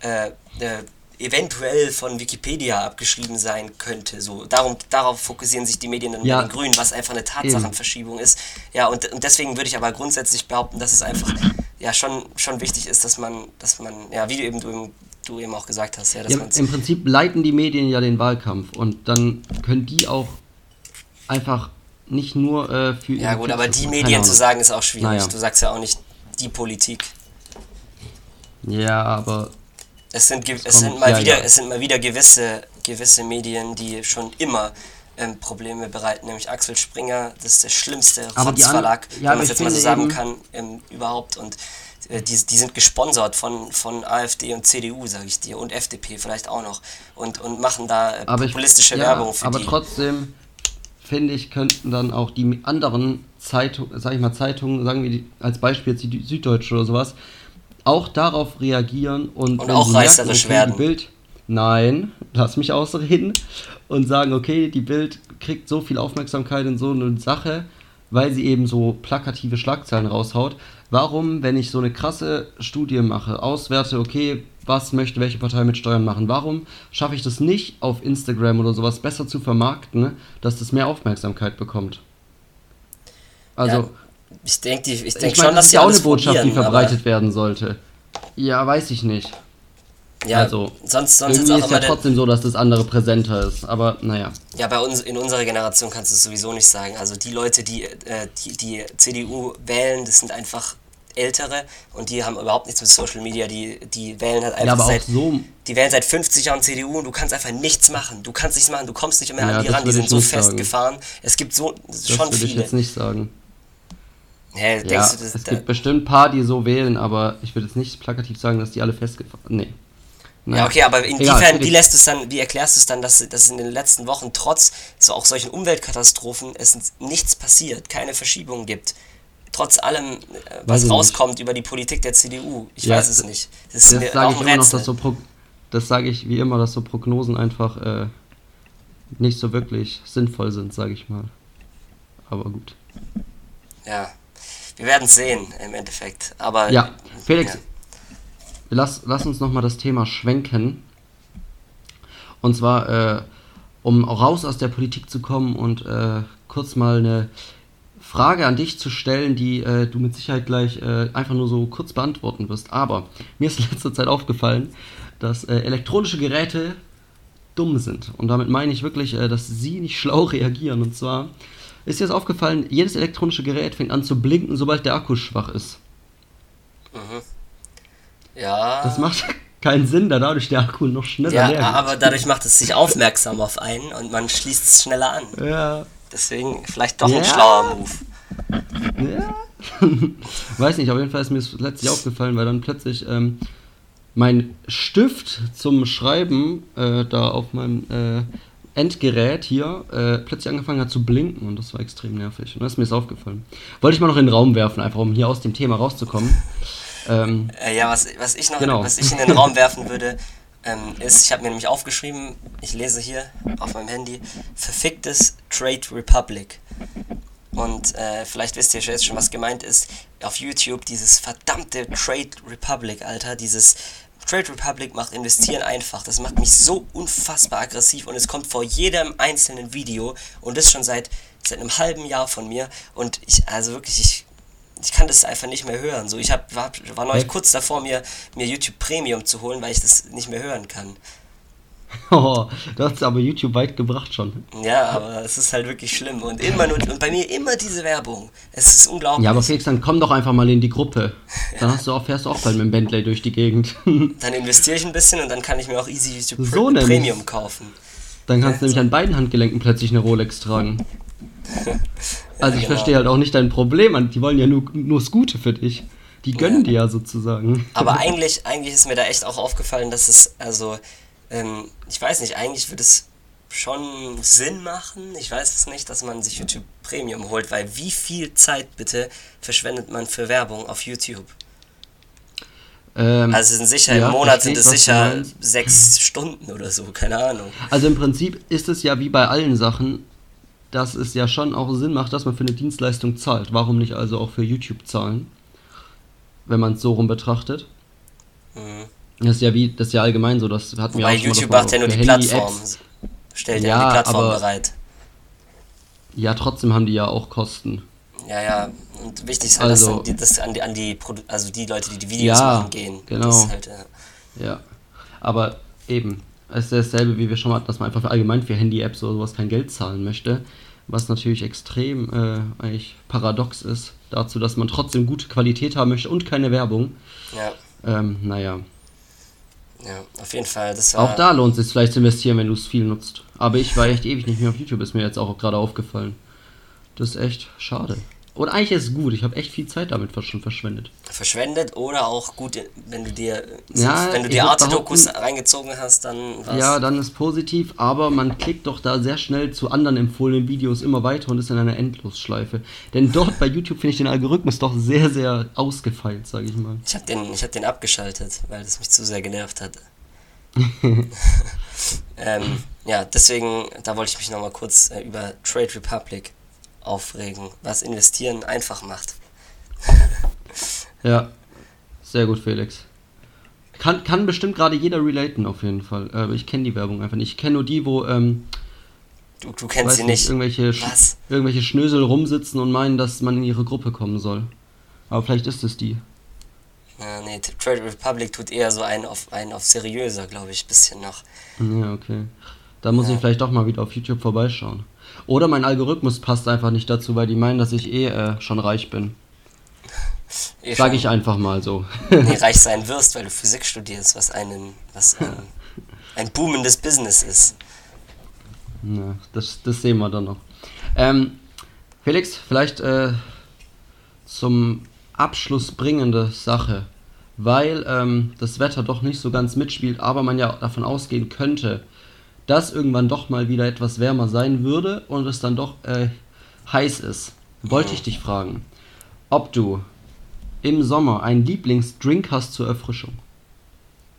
äh, äh eventuell von Wikipedia abgeschrieben sein könnte. So, darum, darauf fokussieren sich die Medien dann ja. den Grünen, was einfach eine Tatsachenverschiebung ist. Ja, und, und deswegen würde ich aber grundsätzlich behaupten, dass es einfach ja schon, schon wichtig ist, dass man, dass man, ja, wie du eben, du, du eben auch gesagt hast, ja, dass ja, Im Prinzip leiten die Medien ja den Wahlkampf und dann können die auch einfach nicht nur äh, für. Ja, gut, aber die Medien zu sagen ist auch schwierig. Naja. Du sagst ja auch nicht die Politik. Ja, aber es sind, es, es sind mal ja, wieder, ja. es sind mal wieder gewisse, gewisse Medien, die schon immer ähm, Probleme bereiten, nämlich Axel Springer, das ist der schlimmste Rotzverlag, ja, wenn man es jetzt mal so sagen kann, ähm, überhaupt. Und äh, die, die sind gesponsert von, von AfD und CDU, sage ich dir, und FDP vielleicht auch noch. Und, und machen da äh, populistische ich, Werbung für aber die. Aber trotzdem, finde ich, könnten dann auch die anderen Zeitungen, sag ich mal, Zeitungen, sagen wir die, als Beispiel jetzt die Süddeutsche oder sowas, auch darauf reagieren und, und auch reißerisch merken, okay, werden. Bild, nein, lass mich ausreden und sagen, okay, die Bild kriegt so viel Aufmerksamkeit in so eine Sache, weil sie eben so plakative Schlagzeilen raushaut. Warum, wenn ich so eine krasse Studie mache, auswerte, okay, was möchte welche Partei mit Steuern machen, warum schaffe ich das nicht auf Instagram oder sowas besser zu vermarkten, dass das mehr Aufmerksamkeit bekommt? Also, ich denke ich Ich, denk schon, das dass ist sie ja auch eine Botschaft, die verbreitet werden sollte. Ja, weiß ich nicht. Ja, also, sonst, sonst ist ist ja trotzdem so, dass das andere präsenter ist. Aber naja. Ja, bei uns in unserer Generation kannst du es sowieso nicht sagen. Also die Leute, die äh, die, die CDU wählen, das sind einfach ältere und die haben überhaupt nichts mit Social Media. Die, die wählen halt einfach Ja, seit so. die wählen seit 50 Jahren CDU und du kannst einfach nichts machen. Du kannst nichts machen, du kommst nicht mehr Ja, an die das ran, die sind ich so festgefahren. Es gibt so Das schon würde ich viele. jetzt nicht sagen. Hä, denkst Ja, du, das, es da, gibt bestimmt ein paar, die so wählen, aber ich würde jetzt nicht plakativ sagen, dass die alle festgefahren Nee. Ja, Naja. okay, aber inwiefern, wie lässt es dann, wie erklärst du es dann, dass, dass in den letzten Wochen trotz so auch solchen Umweltkatastrophen es nichts passiert, keine Verschiebungen gibt? Trotz allem, äh, was ich nicht. rauskommt über die Politik der CDU. Ich Ja, weiß es nicht. Das Das sage ich ein immer noch, Rätsel. dass so Pro das sage ich wie immer, dass so Prognosen einfach äh, nicht so wirklich sinnvoll sind, sage ich mal. Aber gut. Ja, wir werden es sehen im Endeffekt. Aber Ja, Felix, ja. lass, lass uns nochmal das Thema schwenken. Und zwar, äh, um raus aus der Politik zu kommen und äh, kurz mal eine Frage an dich zu stellen, die äh, du mit Sicherheit gleich äh, einfach nur so kurz beantworten wirst. Aber mir ist in letzter Zeit aufgefallen, dass äh, elektronische Geräte dumm sind. Und damit meine ich wirklich, äh, dass sie nicht schlau reagieren. Und zwar ist dir das aufgefallen, jedes elektronische Gerät fängt an zu blinken, sobald der Akku schwach ist. ja, Das macht keinen Sinn, da dadurch der Akku noch schneller leer ja, geht. aber dadurch macht es sich aufmerksam auf einen und man schließt es schneller an. Ja, Deswegen vielleicht doch Ja. ein schlauer Move. ja. Weiß nicht, auf jeden Fall ist mir das letztlich aufgefallen, weil dann plötzlich ähm, mein Stift zum Schreiben äh, da auf meinem äh, Endgerät hier äh, plötzlich angefangen hat zu blinken und das war extrem nervig. Und das ist mir das aufgefallen. Wollte ich mal noch in den Raum werfen, einfach um hier aus dem Thema rauszukommen. Ähm, Äh, ja, was, was ich noch, Genau. was ich in den Raum werfen würde, ähm, ist, ich habe mir nämlich aufgeschrieben, ich lese hier auf meinem Handy, verficktes Trade Republic. Und äh, vielleicht wisst ihr jetzt schon, was gemeint ist. Auf YouTube dieses verdammte Trade Republic, Alter, dieses Trade Republic macht Investieren einfach. Das macht mich so unfassbar aggressiv und es kommt vor jedem einzelnen Video und das schon seit, seit einem halben Jahr von mir. Und ich, also wirklich, ich, ich kann das einfach nicht mehr hören. So, ich hab, war, war neulich kurz davor, mir, mir YouTube Premium zu holen, weil ich das nicht mehr hören kann. oh, das hat aber YouTube weit gebracht schon. Ja, aber es ist halt wirklich schlimm. Und immer nur, und bei mir immer diese Werbung. Es ist unglaublich. Ja, aber Felix, dann komm doch einfach mal in die Gruppe. Dann hast du auch, fährst du auch bald mit dem Bentley durch die Gegend. Dann investiere ich ein bisschen und dann kann ich mir auch easy YouTube So. Premium kaufen. Dann kannst du nämlich an beiden Handgelenken plötzlich eine Rolex tragen. Also ich genau. verstehe halt auch nicht dein Problem. an- Die wollen ja nur, nur das Gute für dich. Die gönnen dir ja sozusagen. Aber eigentlich, eigentlich ist mir da echt auch aufgefallen, dass es, also, ähm, ich weiß nicht, eigentlich würde es schon Sinn machen, ich weiß es nicht, dass man sich YouTube Premium holt, weil wie viel Zeit bitte verschwendet man für Werbung auf YouTube? Ähm, Also sind sicher Ja, im Monat sind es sicher sechs Stunden oder so, keine Ahnung. also im Prinzip ist es ja wie bei allen Sachen, dass es ja schon auch Sinn macht, dass man für eine Dienstleistung zahlt. Warum nicht also auch für YouTube zahlen? Wenn man es so rum betrachtet. Mhm. Das ist ja wie, das ist ja allgemein so, das wir Weil auch schon YouTube macht ja nur die. Plattform, stellt ja, Ja, die Plattform aber- bereit. Ja, trotzdem haben die ja auch Kosten. Ja, ja, und wichtig ist halt, Also- dass, die, dass an die, an die Produ also die Leute, die die Videos Ja, machen, gehen. genau. Halt, äh, Ja, aber eben, es ist dasselbe, wie wir schon mal hatten, dass man einfach allgemein für Handy-Apps oder sowas kein Geld zahlen möchte, was natürlich extrem äh, eigentlich paradox ist, dazu, dass man trotzdem gute Qualität haben möchte und keine Werbung. ja, Ähm, naja, ja, auf jeden Fall. Das war, auch da lohnt es sich vielleicht zu investieren, wenn du es viel nutzt. Aber ich war echt ewig nicht mehr auf YouTube, ist mir jetzt auch gerade aufgefallen. Das ist echt schade. Und eigentlich ist es gut, ich habe echt viel Zeit damit schon verschwendet. verschwendet oder auch gut, wenn du dir, Ja, wenn du dir Arte-Dokus reingezogen hast, dann war's. Ja, dann ist positiv, aber man klickt doch da sehr schnell zu anderen empfohlenen Videos immer weiter und ist in einer Endlosschleife. Denn dort bei YouTube finde ich den Algorithmus doch sehr, sehr ausgefeilt, sage ich mal. Ich habe den, ich hab den abgeschaltet, weil das mich zu sehr genervt hat. ähm, ja, deswegen, da wollte ich mich nochmal kurz äh, über Trade Republic aufregen, was Investieren einfach macht. Ja, sehr gut, Felix. Kann, kann bestimmt gerade jeder relaten, auf jeden Fall. Aber ich kenne die Werbung einfach nicht. Ich kenne nur die, wo, ähm, Du, du kennst sie nicht. Irgendwelche, Sch- irgendwelche Schnösel rumsitzen und meinen, dass man in ihre Gruppe kommen soll. Aber vielleicht ist es die. Ja, nee, Trade Republic tut eher so einen auf, einen auf seriöser, glaube ich, bisschen noch. Ja, okay. Da muss Ja. ich vielleicht doch mal wieder auf YouTube vorbeischauen. Oder mein Algorithmus passt einfach nicht dazu, weil die meinen, dass ich eh äh, schon reich bin. Eh Sag schon, ich einfach mal so. Nee, reich sein wirst, weil du Physik studierst, was einen, was ein, ein boomendes Business ist. Ja, das, das sehen wir dann noch. Ähm, Felix, vielleicht äh, zum Abschluss bringende Sache, weil ähm, das Wetter doch nicht so ganz mitspielt, aber man ja davon ausgehen könnte, dass irgendwann doch mal wieder etwas wärmer sein würde und es dann doch äh, heiß ist. Wollte ich dich fragen, ob du im Sommer einen Lieblingsdrink hast zur Erfrischung?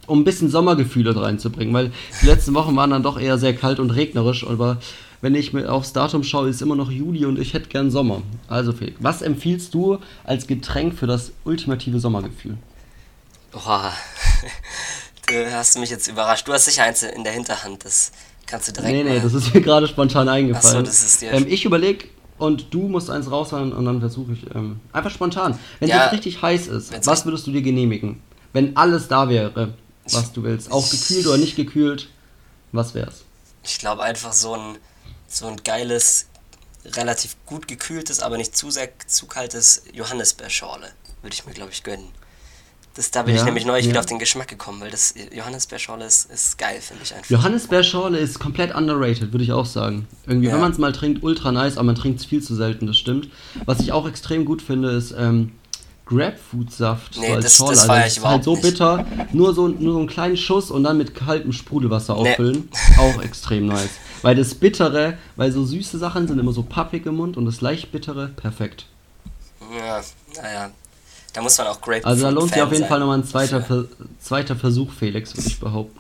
um ein bisschen Sommergefühle reinzubringen, weil die letzten Wochen waren dann doch eher sehr kalt und regnerisch, aber wenn ich mir aufs Datum schaue, ist immer noch Juli und ich hätte gern Sommer. Also Felix, was empfiehlst du als Getränk für das ultimative Sommergefühl? Boah, du hast mich jetzt überrascht. Du hast sicher eins in der Hinterhand, das kannst du direkt nee, nee, das ist mir gerade spontan eingefallen. Ach so, das ist dir- ähm, ich überlege und du musst eins raushauen und dann versuche ich ähm, einfach spontan. Wenn es Ja, jetzt richtig heiß ist, was würdest du dir genehmigen? Wenn alles da wäre, was du willst, auch gekühlt oder nicht gekühlt, was wär's? Ich glaube einfach so ein, so ein geiles, relativ gut gekühltes, aber nicht zu sehr zu kaltes Johannisbeerschorle würde ich mir, glaube ich, gönnen. Das, da bin ich Ja, nämlich neulich ja. wieder auf den Geschmack gekommen, weil das Johannisbeerschorle ist, ist geil, finde ich einfach. Johannisbeerschorle ist komplett underrated, würde ich auch sagen. Irgendwie, Ja. wenn man es mal trinkt, ultra nice, aber man trinkt es viel zu selten, das stimmt. Was ich auch extrem gut finde, ist ähm, Grapefruitsaft Nee, so als das- das Schorle. feier Also, ich ist halt so überhaupt nicht. bitter, nur so, nur so einen kleinen Schuss und dann mit kaltem Sprudelwasser Nee. auffüllen. Auch extrem nice. Weil das Bittere, weil so süße Sachen sind immer so pappig im Mund und das leicht Bittere, perfekt. Ja, naja. Da muss man auch Grapefruit Also da lohnt sich auf jeden sein. Fall nochmal ein zweiter, Ver zweiter Versuch, Felix, würde ich behaupten.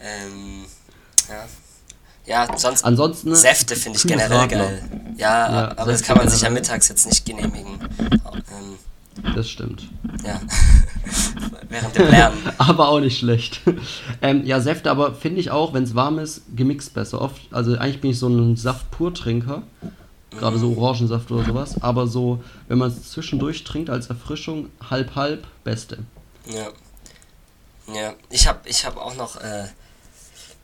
Ähm, ja. Ja, sonst Ansonsten. Säfte finde ich generell Radler. geil. Ja, Ja, aber das Säfte kann man sich ja mittags jetzt nicht genehmigen. Ähm, Das stimmt. ja. Während dem Lernen. aber auch nicht schlecht. ähm, ja, Säfte, aber finde ich auch, wenn es warm ist, gemixt besser. Oft, also eigentlich bin ich so ein Saft-Pur-Trinker. Gerade so Orangensaft oder sowas. Aber so, wenn man es zwischendurch trinkt als Erfrischung, halb-halb, beste. Ja. Ja, ich habe ich hab auch noch eine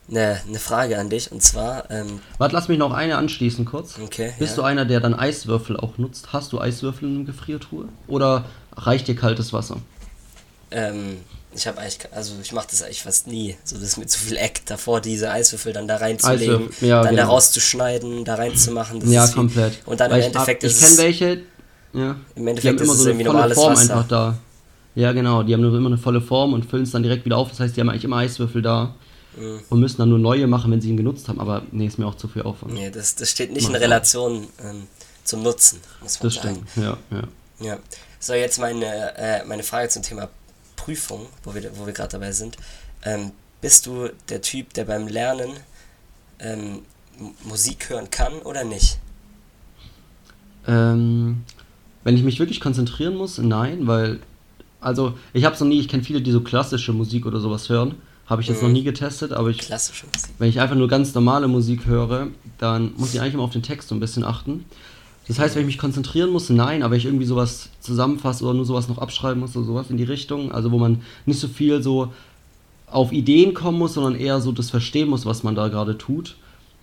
ne, ne Frage an dich und zwar, ähm, Warte, lass mich noch eine anschließen kurz. okay. Bist ja. du einer, der dann Eiswürfel auch nutzt? Hast du Eiswürfel in der Gefriertruhe? Oder reicht dir kaltes Wasser? Ähm, ich habe eigentlich, also ich mache das eigentlich fast nie. So, das ist mir zu viel Eck davor, diese Eiswürfel dann da reinzulegen, Eiswürfel, ja, dann da genau. rauszuschneiden, da reinzumachen. Das ja, komplett. Und dann Weil im ich, Endeffekt ich ist kenne es, welche, ja, im die Endeffekt haben immer ist es so eine volle Form Wasser. einfach da. Ja, genau, die haben nur immer eine volle Form und füllen es dann direkt wieder auf. Das heißt, die haben eigentlich immer Eiswürfel da Mhm. und müssen dann nur neue machen, wenn sie ihn genutzt haben. Aber nee, ist mir auch zu viel Aufwand. Nee, das, das steht nicht in Macht Relation ähm, zum Nutzen, muss man das sagen. stimmt, ja, ja. Ja. So, jetzt meine, äh, meine Frage zum Thema Prüfung, wo wir, wo wir gerade dabei sind. Ähm, bist du der Typ, der beim Lernen ähm, Musik hören kann oder nicht? Ähm, wenn ich mich wirklich konzentrieren muss, nein, weil, also ich habe es noch nie, ich kenne viele, die so klassische Musik oder sowas hören. Habe ich jetzt Mhm. noch nie getestet, aber ich. Wenn ich einfach nur ganz normale Musik höre, dann muss ich eigentlich immer auf den Text so ein bisschen achten. Das heißt, wenn ich mich konzentrieren muss, nein, aber ich irgendwie sowas zusammenfasse oder nur sowas noch abschreiben muss oder sowas in die Richtung, also wo man nicht so viel so auf Ideen kommen muss, sondern eher so das verstehen muss, was man da gerade tut,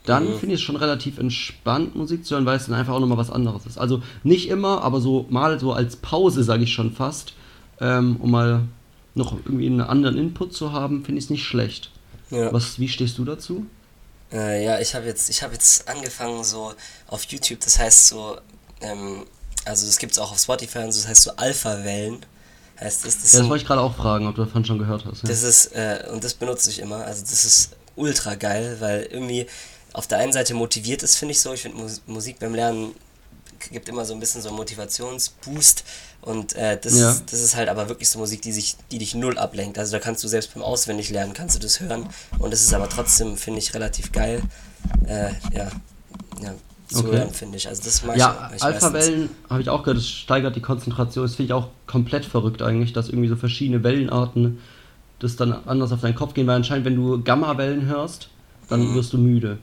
dann Mhm. finde ich es schon relativ entspannt, Musik zu hören, weil es dann einfach auch nochmal was anderes ist. Also nicht immer, aber so mal so als Pause, sage ich schon fast, ähm, um mal noch irgendwie einen anderen Input zu haben, finde ich es nicht schlecht. Ja. Was, wie stehst du dazu? Äh, ja, ich habe jetzt, ich habe jetzt angefangen so auf YouTube, das heißt so, ähm, also das gibt es auch auf Spotify und so, das heißt so Alpha-Wellen, heißt das. Das, Ja, das wollte ich gerade auch fragen, ob du davon schon gehört hast. Ja. Das ist, äh, und das benutze ich immer. Also das ist ultra geil, weil irgendwie auf der einen Seite motiviert es, finde ich so. Ich finde Mus Musik beim Lernen gibt immer so ein bisschen so einen Motivationsboost. Und äh, das, Ja. ist, das ist halt aber wirklich so Musik, die sich, die dich null ablenkt. Also da kannst du selbst beim Auswendig lernen, kannst du das hören. Und das ist aber trotzdem, finde ich, relativ geil. Äh, ja, ja, zu Okay. hören, finde ich. Also das mag ja, ich. Alpha-Wellen habe ich auch gehört, das steigert die Konzentration. Das finde ich auch komplett verrückt eigentlich, dass irgendwie so verschiedene Wellenarten das dann anders auf deinen Kopf gehen, weil anscheinend, wenn du Gamma-Wellen hörst, dann Mhm. wirst du müde.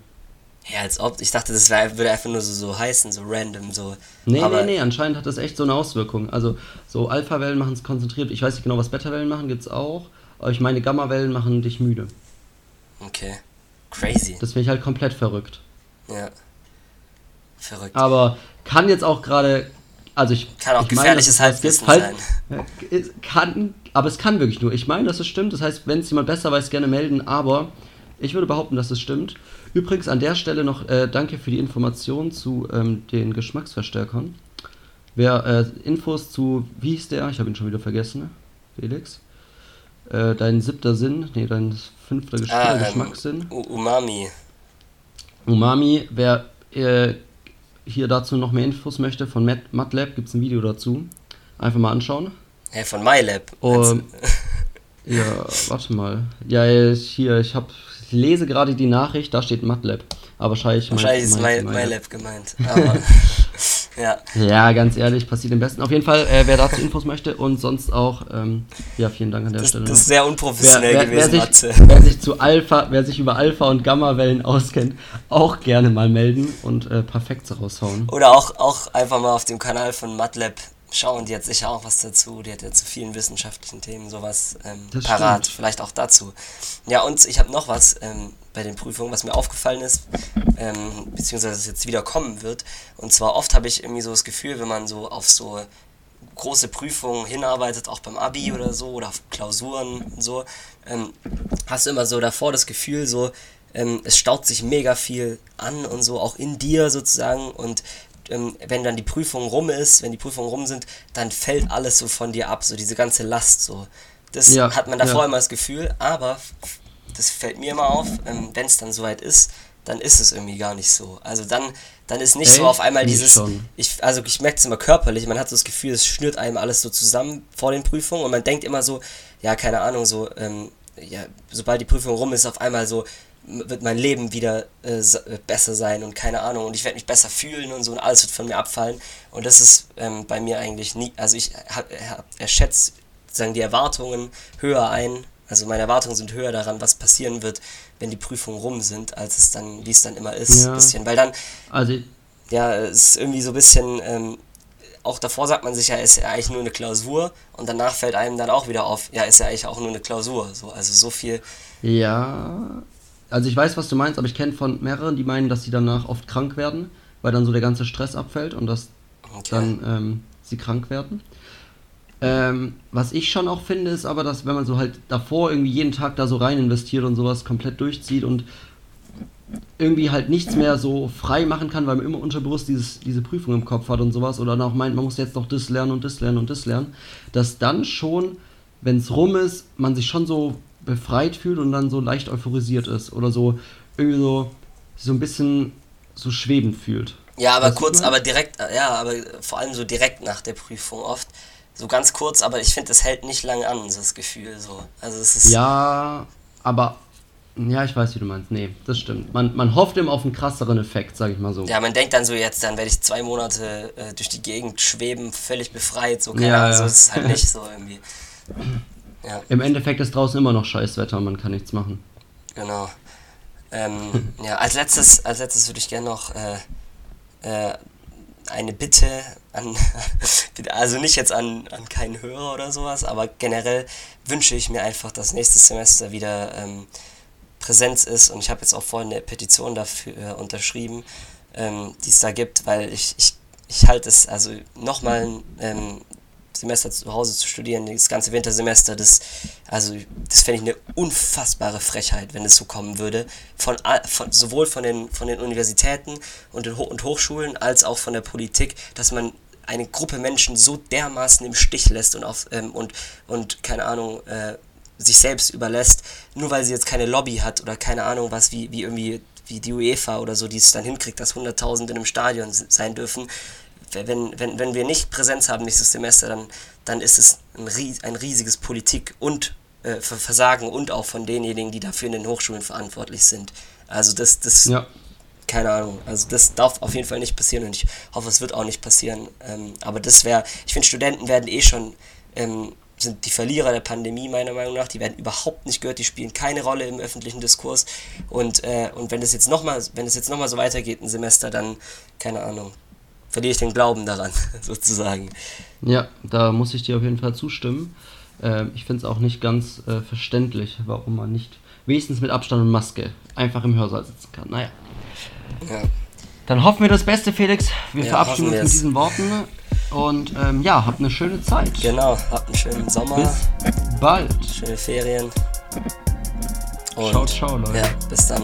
Ja, als ob. Ich dachte, das wär, würde einfach nur so, so heißen, so random, so. Nee, Aber nee, nee, anscheinend hat das echt so eine Auswirkung. Also, so Alpha-Wellen machen es konzentriert. Ich weiß nicht genau, was Beta-Wellen machen, gibt's auch. Aber ich meine, Gamma-Wellen machen dich müde. Okay. Crazy. Das finde ich halt komplett verrückt. Ja. Verrückt. Aber kann jetzt auch gerade. Also ich. Kann auch ich gefährliches Halbwissen gibt, sein. Kann, aber es kann wirklich nur. Ich meine, dass es stimmt. Das heißt, wenn es jemand besser weiß, gerne melden. Aber ich würde behaupten, dass es stimmt. Übrigens an der Stelle noch äh, danke für die Information zu ähm, den Geschmacksverstärkern. Wer äh, Infos zu, wie hieß der? Ich habe ihn schon wieder vergessen, Felix. Äh, dein siebter Sinn, nee, dein fünfter Gesch Ah, ähm, Geschmackssinn. U- Umami. Umami, wer äh, hier dazu noch mehr Infos möchte, von Mat MATLAB gibt es ein Video dazu. Einfach mal anschauen. Hey, von MyLab. Um, ja, warte mal. Ja, ich- hier, ich hab, ich lese gerade die Nachricht, da steht MATLAB. Aber wahrscheinlich. Wahrscheinlich ist meint- MyLab gemeint. Aber, ja. Ja, ganz ehrlich, passiert im besten. Auf jeden Fall, äh, wer dazu Infos möchte und sonst auch, ähm, ja, vielen Dank an der Das, Stelle. das ist sehr unprofessionell wer, wer, wer, gewesen, sich, Matze. wer sich zu Alpha, wer sich über Alpha und Gamma-Wellen auskennt, auch gerne mal melden und äh, perfekt raushauen. Oder auch, auch einfach mal auf dem Kanal von MATLAB schauen, die hat sicher auch was dazu. Die hat ja zu vielen wissenschaftlichen Themen sowas ähm, parat. stimmt. Vielleicht auch dazu. Ja, und ich habe noch was ähm, bei den Prüfungen, was mir aufgefallen ist, ähm, beziehungsweise es jetzt wieder kommen wird. Und zwar oft habe ich irgendwie so das Gefühl, wenn man so auf so große Prüfungen hinarbeitet, auch beim Abi oder so, oder auf Klausuren und so, ähm, hast du immer so davor das Gefühl, so, ähm, es staut sich mega viel an und so, auch in dir sozusagen. Und ähm, wenn dann die Prüfung rum ist, wenn die Prüfungen rum sind, dann fällt alles so von dir ab, so diese ganze Last so. Das Ja, hat man davor ja. immer das Gefühl, aber das fällt mir immer auf, ähm, wenn es dann soweit ist, dann ist es irgendwie gar nicht so. Also dann, dann ist nicht so Echt? auf einmal dieses, ich, also ich merke es immer körperlich, man hat so das Gefühl, es schnürt einem alles so zusammen vor den Prüfungen und man denkt immer so, ja, keine Ahnung, so, ähm, ja, sobald die Prüfung rum ist, auf einmal so, wird mein Leben wieder äh, äh, besser sein und keine Ahnung. Und ich werde mich besser fühlen und so und alles wird von mir abfallen. Und das ist ähm, bei mir eigentlich nie, also ich hab, hab, erschätze sagen die Erwartungen höher ein, also meine Erwartungen sind höher daran, was passieren wird, wenn die Prüfungen rum sind, als es dann, wie es dann immer ist, Ja. bisschen, weil dann Also, ja, es ist irgendwie so ein bisschen, ähm, auch davor sagt man sich ja, ist ja eigentlich nur eine Klausur und danach fällt einem dann auch wieder auf, ja, ist ja eigentlich auch nur eine Klausur. So, also so viel, Ja, also ich weiß, was du meinst, aber ich kenne von mehreren, die meinen, dass sie danach oft krank werden, weil dann so der ganze Stress abfällt und dass okay. dann ähm, sie krank werden. Ähm, was ich schon auch finde, ist aber, dass wenn man so halt davor irgendwie jeden Tag da so rein investiert und sowas komplett durchzieht und irgendwie halt nichts mehr so frei machen kann, weil man immer unterbewusst dieses, diese Prüfung im Kopf hat und sowas oder dann auch meint, man muss jetzt noch das lernen und das lernen und das lernen, dass dann schon, wenn es rum ist, man sich schon so befreit fühlt und dann so leicht euphorisiert ist oder so irgendwie so, so ein bisschen so schwebend fühlt. ja, aber Weißt kurz, aber direkt, ja, aber vor allem so direkt nach der Prüfung oft. So ganz kurz, aber ich finde, das hält nicht lange an, so das Gefühl, so. Also es ist, Ja, aber ja, ich weiß, wie du meinst. Nee, das stimmt. Man, man hofft immer auf einen krasseren Effekt, sag ich mal so. ja, man denkt dann so, jetzt, dann werde ich zwei Monate äh, durch die Gegend schweben, völlig befreit, so, keine Ja, Ahnung, so ja. ist es halt nicht so irgendwie. Ja. Im Endeffekt ist draußen immer noch Scheißwetter und man kann nichts machen. Genau. Ähm, ja, als letztes, als letztes würde ich gerne noch äh, äh, eine Bitte an, also nicht jetzt an, an keinen Hörer oder sowas, aber generell wünsche ich mir einfach, dass nächstes Semester wieder ähm, Präsenz ist und ich habe jetzt auch vorhin eine Petition dafür äh, unterschrieben, ähm, die es da gibt, weil ich, ich, ich halte es, also nochmal ein ähm, Semester zu Hause zu studieren, das ganze Wintersemester, das, also das fände ich eine unfassbare Frechheit, wenn es so kommen würde, von, von sowohl von den, von den Universitäten und, den Ho und Hochschulen als auch von der Politik, dass man eine Gruppe Menschen so dermaßen im Stich lässt und auf ähm, und und keine Ahnung äh, sich selbst überlässt, nur weil sie jetzt keine Lobby hat oder keine Ahnung was wie wie irgendwie wie die UEFA oder so, die es dann hinkriegt, dass Hunderttausende in einem Stadion sein dürfen. Wenn, wenn, wenn wir nicht Präsenz haben nächstes Semester, dann, dann ist es ein, ein riesiges Politik- und äh, Ver- Versagen und auch von denjenigen, die dafür in den Hochschulen verantwortlich sind. Also das, das Ja. keine Ahnung. Also das darf auf jeden Fall nicht passieren und ich hoffe, es wird auch nicht passieren. Ähm, aber das wäre, ich finde, Studenten werden eh schon ähm, sind die Verlierer der Pandemie meiner Meinung nach. Die werden überhaupt nicht gehört, die spielen keine Rolle im öffentlichen Diskurs. Und, äh, und wenn es jetzt nochmal, wenn es jetzt nochmal so weitergeht, ein Semester, dann, keine Ahnung, verliere ich den Glauben daran, sozusagen. Ja, da muss ich dir auf jeden Fall zustimmen. Äh, ich finde es auch nicht ganz äh, verständlich, warum man nicht wenigstens mit Abstand und Maske einfach im Hörsaal sitzen kann. Naja. Ja. Dann hoffen wir das Beste, Felix. Wir Ja, verabschieden uns mit diesen Worten. Und ähm, ja, habt eine schöne Zeit. Genau, habt einen schönen Sommer, Bis bald. schöne Ferien. Und Ciao, ciao, Leute. ja, bis dann.